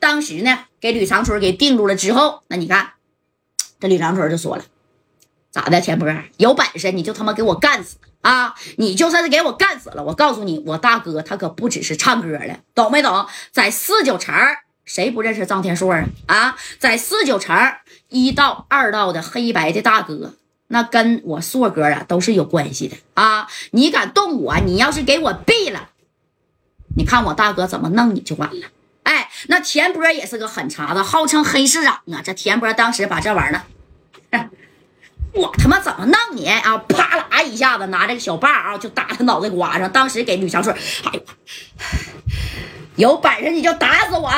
当时呢，给吕长春给定住了之后，那你看，这吕长春就说了，咋的，田波，有本事你就他妈给我干死啊！你就算是给我干死了，我告诉你，我大哥他可不只是唱歌的，懂没懂？在四九城，谁不认识臧天朔啊？啊，在四九城一道、二道的黑白的大哥。那跟我硕哥啊都是有关系的啊！你敢动我，你要是给我毙了，你看我大哥怎么弄你就完了。那田波也是个狠茬子，号称黑市长啊！这田波当时把这玩意儿，我他妈怎么弄你啊？啪啦一下子拿这个小把啊，就打他脑袋瓜上。当时给吕强顺：“哎呦，有本事你就打死我！”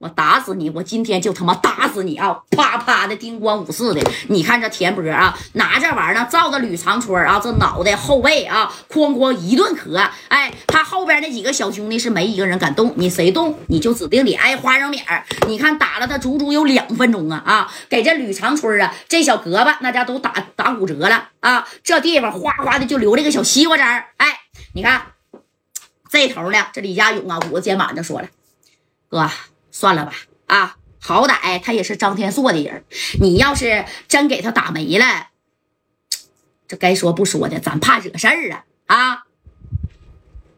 我打死你！我今天就他妈打死你啊！啪啪的，叮咣五四的。你看这田波啊，拿这玩意儿照着吕长春啊，这脑袋后背啊，哐哐一顿磕。哎，他后边那几个小兄弟是没一个人敢动，你谁动你就指定得挨花生米儿。你看打了他足足有两分钟啊啊！给这吕长春啊，这小胳膊那家都打打骨折了啊！这地方哗哗的就流了个小西瓜汁儿。哎，你看这头呢，这李家勇啊，捂着肩膀就说了，哥。算了吧，啊，好歹他也是张天硕的人，你要是真给他打没了，这该说不说的，咱怕惹事儿啊啊！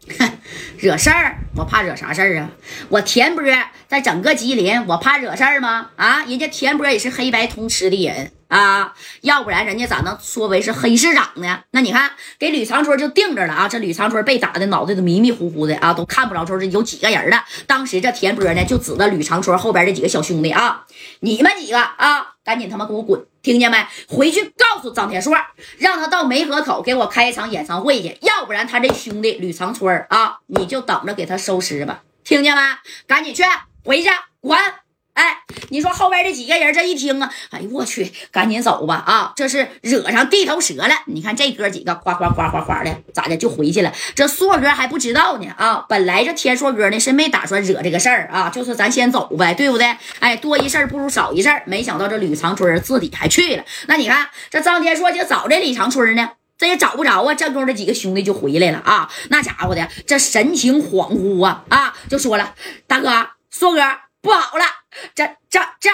惹事儿，我怕惹啥事儿啊？我田波在整个吉林，我怕惹事儿吗？啊，人家田波也是黑白通吃的人。啊，要不然人家咋能说为是黑市长呢？那你看，给吕长春就定着了啊！这吕长春被打的脑袋都迷迷糊糊的啊，都看不着说是有几个人了。当时这田波呢，就指着吕长春后边这几个小兄弟啊，你们几个啊，赶紧他妈给我滚，听见没？回去告诉张天硕，让他到梅河口给我开一场演唱会去，要不然他这兄弟吕长春啊，你就等着给他收尸吧，听见没？赶紧去，回去滚！哎，你说后边这几个人这一听啊，哎呦我去，赶紧走吧啊！这是惹上地头蛇了。你看这哥几个哗哗哗哗哗的，咋的就回去了？这硕哥还不知道呢啊！本来这天硕哥呢是没打算惹这个事儿啊，就是咱先走呗，对不对？哎，多一事不如少一事没想到这吕长春自己还去了。那你看这张天硕就找这李长春呢，这也找不着啊。正宫这几个兄弟就回来了啊，那家伙的这神情恍惚啊啊，就说了：“大哥，硕哥。”不好了，这这这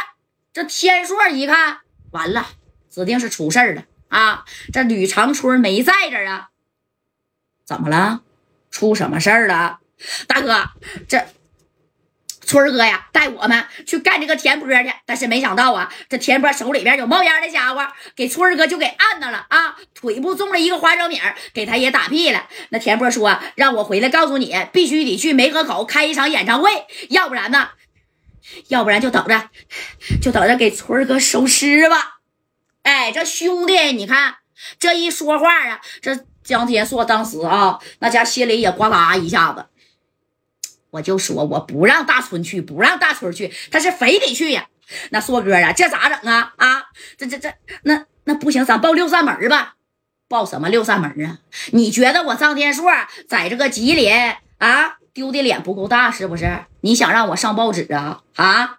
这天硕一看，完了，指定是出事儿了啊！这吕长春没在这儿啊？怎么了？出什么事儿了？大哥，这春哥呀，带我们去干这个田波去，但是没想到啊，这田波手里边有冒烟的家伙，给春哥就给按那了啊！腿部中了一个花生米，给他也打屁了。那田波说，让我回来告诉你，必须得去梅河口开一场演唱会，要不然呢？要不然就等着，就等着给春哥收尸吧。哎，这兄弟，你看这一说话啊，这江天硕当时啊，那家心里也呱啦一下子。我就说我不让大春去，不让大春去，他是非得去呀。那硕哥啊，这咋整啊？啊，这这这，那那不行，咱报六扇门吧。报什么六扇门啊？你觉得我张天硕在这个吉林啊？丢的脸不够大是不是？你想让我上报纸啊？啊，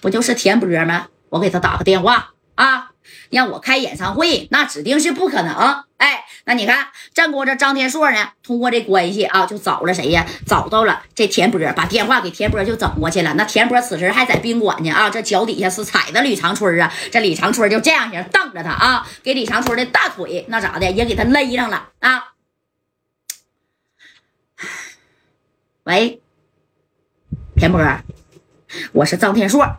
不就是田波吗？我给他打个电话啊，让我开演唱会，那指定是不可能。哎，那你看，正宫这张天硕呢，通过这关系啊，就找了谁呀？找到了这田波，把电话给田波就整过去了。那田波此时还在宾馆呢啊，这脚底下是踩的李长春啊。这李长春就这样型瞪着他啊，给李长春的大腿那咋的也给他勒上了啊。喂，田波，我是张天硕，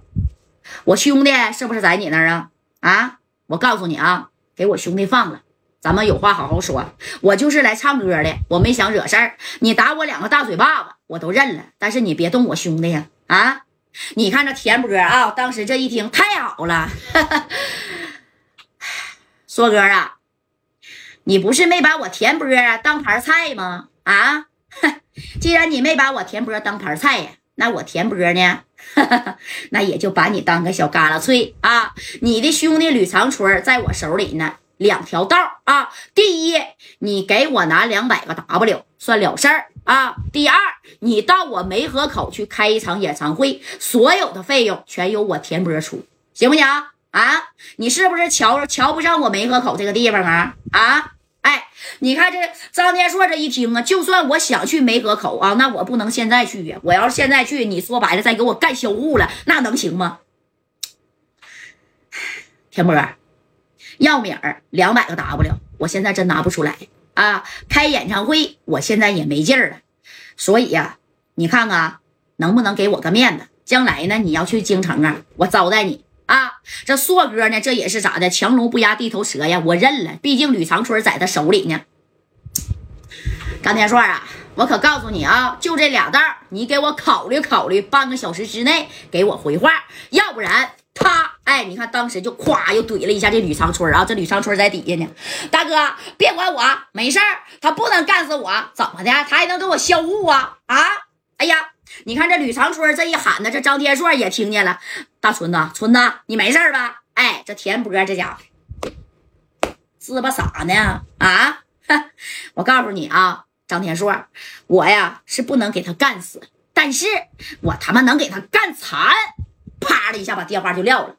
我兄弟是不是在你那儿啊？啊，我告诉你啊，给我兄弟放了，咱们有话好好说。我就是来唱歌的，我没想惹事儿。你打我两个大嘴巴子，我都认了，但是你别动我兄弟呀！啊，你看这田波啊，当时这一听太好了，硕哥啊，你不是没把我田波当盘菜吗？啊？既然你没把我田波当盘菜呀，那我田波呢？那也就把你当个小嘎啦脆啊！你的兄弟吕长春在我手里呢，两条道啊。第一，你给我拿两百个 W 算了事儿啊。第二，你到我梅河口去开一场演唱会，所有的费用全由我田波出，行不行啊？你是不是瞧瞧不上我梅河口这个地方啊？啊？哎，你看这张天硕这一听啊，就算我想去梅河口啊，那我不能现在去呀。我要是现在去，你说白了再给我干销户了，那能行吗？田波，要米儿两百个 W，我现在真拿不出来啊！开演唱会，我现在也没劲儿了，所以呀，你看看能不能给我个面子？将来呢，你要去京城啊，我招待你啊！这硕哥呢，这也是咋的？强龙不压地头蛇呀，我认了，毕竟吕长春在他手里呢。张天硕啊，我可告诉你啊，就这俩道你给我考虑考虑，半个小时之内给我回话，要不然。他哎，你看当时就咵又怼了一下这吕长春啊，这吕长春在底下呢。大哥，别管我，没事儿，他不能干死我，怎么的？他还能给我销户啊？啊！哎呀，你看这吕长春这一喊呢，这张天硕也听见了。大春子，春子，你没事吧？哎，这田波这家伙，滋吧？啥呢？啊！我告诉你啊，张天硕，我呀是不能给他干死，但是我他妈能给他干残。啪的一下把电话就撂了。